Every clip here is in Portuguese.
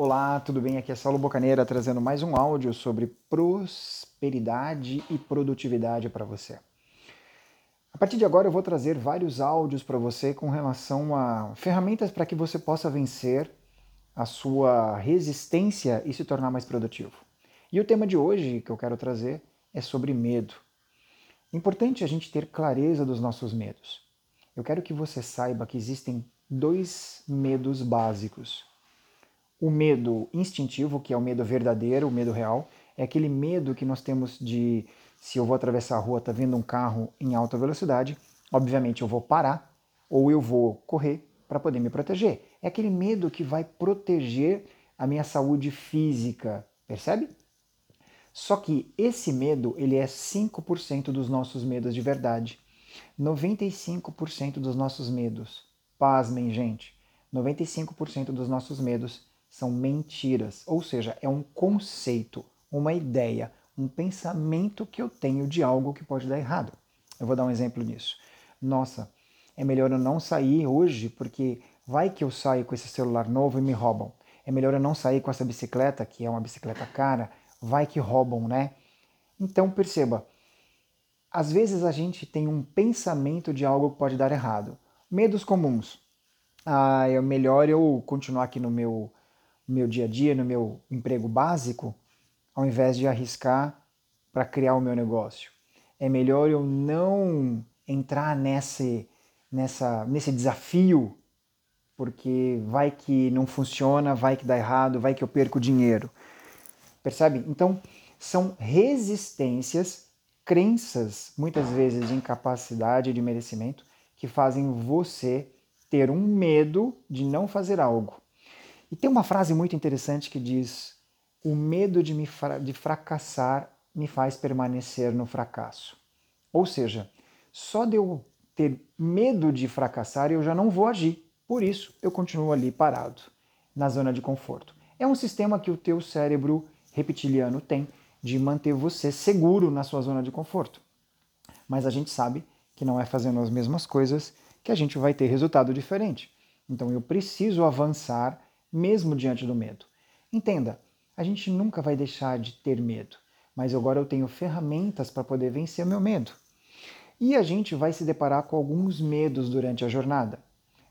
Olá, tudo bem? Aqui é Saulo Bocaneira trazendo mais um áudio sobre prosperidade e produtividade para você. A partir de agora eu vou trazer vários áudios para você com relação a ferramentas para que você possa vencer a sua resistência e se tornar mais produtivo. E o tema de hoje que eu quero trazer é sobre medo. Importante a gente ter clareza dos nossos medos. Eu quero que você saiba que existem dois medos básicos o medo instintivo, que é o medo verdadeiro, o medo real, é aquele medo que nós temos de se eu vou atravessar a rua, tá vendo um carro em alta velocidade, obviamente eu vou parar ou eu vou correr para poder me proteger. É aquele medo que vai proteger a minha saúde física, percebe? Só que esse medo, ele é 5% dos nossos medos de verdade. 95% dos nossos medos, pasmem gente, 95% dos nossos medos são mentiras, ou seja, é um conceito, uma ideia, um pensamento que eu tenho de algo que pode dar errado. Eu vou dar um exemplo nisso. Nossa, é melhor eu não sair hoje porque vai que eu saio com esse celular novo e me roubam. É melhor eu não sair com essa bicicleta, que é uma bicicleta cara, vai que roubam, né? Então perceba, às vezes a gente tem um pensamento de algo que pode dar errado. Medos comuns. Ah, é melhor eu continuar aqui no meu no meu dia a dia, no meu emprego básico, ao invés de arriscar para criar o meu negócio. É melhor eu não entrar nesse, nessa, nesse desafio, porque vai que não funciona, vai que dá errado, vai que eu perco dinheiro. Percebe? Então, são resistências, crenças, muitas vezes de incapacidade, de merecimento, que fazem você ter um medo de não fazer algo. E tem uma frase muito interessante que diz: O medo de, me fra de fracassar me faz permanecer no fracasso. Ou seja, só de eu ter medo de fracassar eu já não vou agir. Por isso, eu continuo ali parado, na zona de conforto. É um sistema que o teu cérebro reptiliano tem de manter você seguro na sua zona de conforto. Mas a gente sabe que não é fazendo as mesmas coisas que a gente vai ter resultado diferente. Então eu preciso avançar mesmo diante do medo. Entenda, a gente nunca vai deixar de ter medo, mas agora eu tenho ferramentas para poder vencer meu medo. E a gente vai se deparar com alguns medos durante a jornada.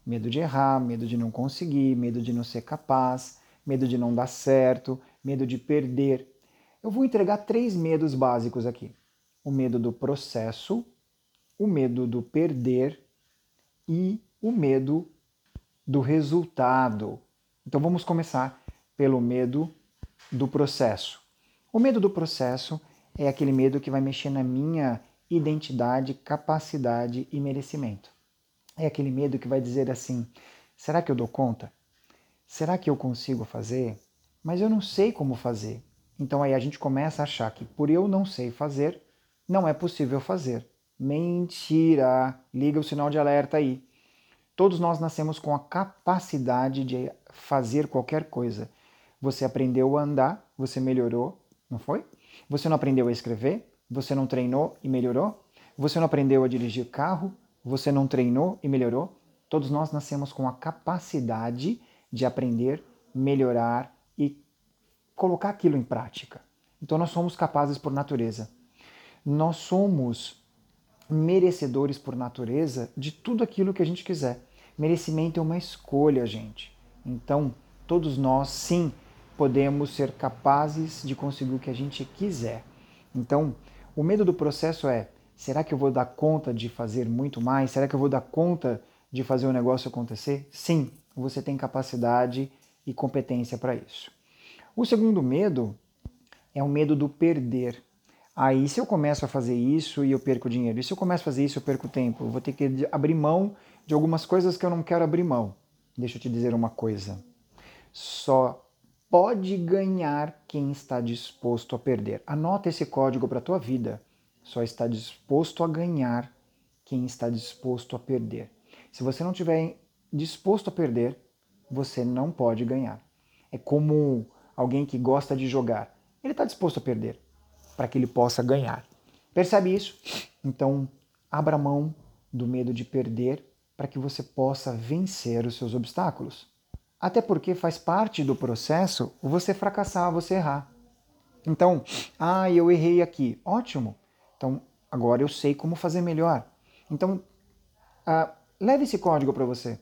Medo de errar, medo de não conseguir, medo de não ser capaz, medo de não dar certo, medo de perder. Eu vou entregar três medos básicos aqui: o medo do processo, o medo do perder e o medo do resultado. Então vamos começar pelo medo do processo. O medo do processo é aquele medo que vai mexer na minha identidade, capacidade e merecimento. É aquele medo que vai dizer assim: será que eu dou conta? Será que eu consigo fazer? Mas eu não sei como fazer. Então aí a gente começa a achar que por eu não sei fazer, não é possível fazer. Mentira! Liga o sinal de alerta aí. Todos nós nascemos com a capacidade de fazer qualquer coisa. Você aprendeu a andar, você melhorou, não foi? Você não aprendeu a escrever, você não treinou e melhorou? Você não aprendeu a dirigir carro, você não treinou e melhorou? Todos nós nascemos com a capacidade de aprender, melhorar e colocar aquilo em prática. Então nós somos capazes por natureza. Nós somos merecedores por natureza de tudo aquilo que a gente quiser. Merecimento é uma escolha, gente. Então, todos nós, sim, podemos ser capazes de conseguir o que a gente quiser. Então, o medo do processo é: será que eu vou dar conta de fazer muito mais? Será que eu vou dar conta de fazer o negócio acontecer? Sim, você tem capacidade e competência para isso. O segundo medo é o medo do perder. Aí, se eu começo a fazer isso e eu perco dinheiro, e se eu começo a fazer isso eu perco tempo, eu vou ter que abrir mão de algumas coisas que eu não quero abrir mão. Deixa eu te dizer uma coisa. Só pode ganhar quem está disposto a perder. Anota esse código para a tua vida. Só está disposto a ganhar quem está disposto a perder. Se você não estiver disposto a perder, você não pode ganhar. É como alguém que gosta de jogar. Ele está disposto a perder para que ele possa ganhar. Percebe isso? Então, abra mão do medo de perder para que você possa vencer os seus obstáculos. Até porque faz parte do processo você fracassar, você errar. Então, ah, eu errei aqui. Ótimo. Então, agora eu sei como fazer melhor. Então, ah, leve esse código para você.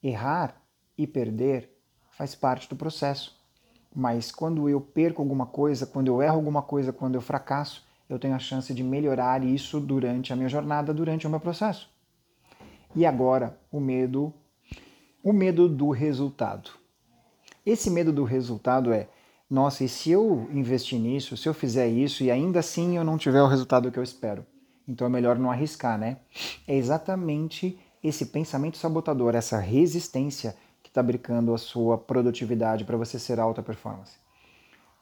Errar e perder faz parte do processo. Mas quando eu perco alguma coisa, quando eu erro alguma coisa, quando eu fracasso, eu tenho a chance de melhorar isso durante a minha jornada, durante o meu processo. E agora, o medo, o medo do resultado. Esse medo do resultado é, nossa, e se eu investir nisso, se eu fizer isso e ainda assim eu não tiver o resultado que eu espero? Então é melhor não arriscar, né? É exatamente esse pensamento sabotador, essa resistência que está brincando a sua produtividade para você ser alta performance.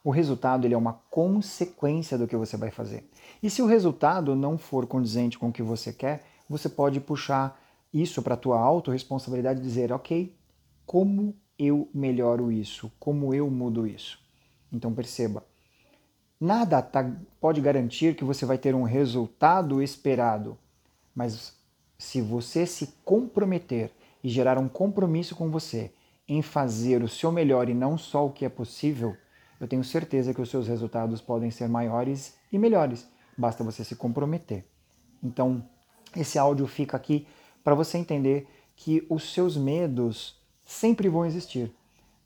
O resultado ele é uma consequência do que você vai fazer. E se o resultado não for condizente com o que você quer, você pode puxar isso para a tua autorresponsabilidade dizer, ok, como eu melhoro isso? Como eu mudo isso? Então perceba, nada tá, pode garantir que você vai ter um resultado esperado, mas se você se comprometer e gerar um compromisso com você em fazer o seu melhor e não só o que é possível, eu tenho certeza que os seus resultados podem ser maiores e melhores. Basta você se comprometer. Então, esse áudio fica aqui para você entender que os seus medos sempre vão existir,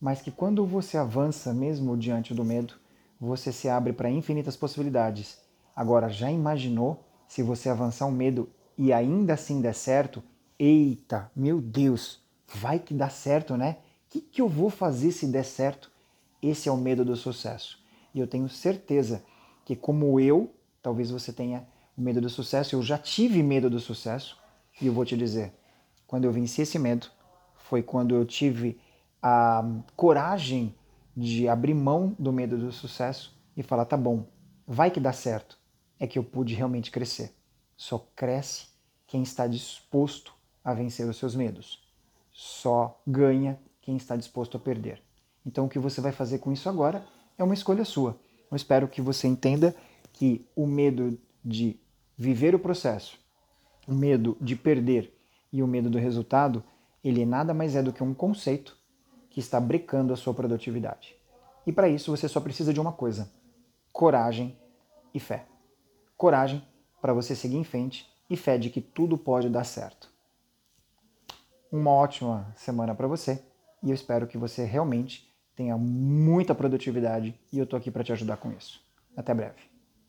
mas que quando você avança mesmo diante do medo, você se abre para infinitas possibilidades. Agora, já imaginou se você avançar um medo e ainda assim der certo? Eita, meu Deus, vai que dá certo, né? O que, que eu vou fazer se der certo? Esse é o medo do sucesso. E eu tenho certeza que, como eu, talvez você tenha medo do sucesso, eu já tive medo do sucesso, e eu vou te dizer, quando eu venci esse medo, foi quando eu tive a coragem de abrir mão do medo do sucesso e falar: tá bom, vai que dá certo. É que eu pude realmente crescer. Só cresce quem está disposto a vencer os seus medos. Só ganha quem está disposto a perder. Então, o que você vai fazer com isso agora é uma escolha sua. Eu espero que você entenda que o medo de viver o processo o medo de perder e o medo do resultado, ele nada mais é do que um conceito que está brecando a sua produtividade. E para isso você só precisa de uma coisa: coragem e fé. Coragem para você seguir em frente e fé de que tudo pode dar certo. Uma ótima semana para você e eu espero que você realmente tenha muita produtividade e eu estou aqui para te ajudar com isso. Até breve.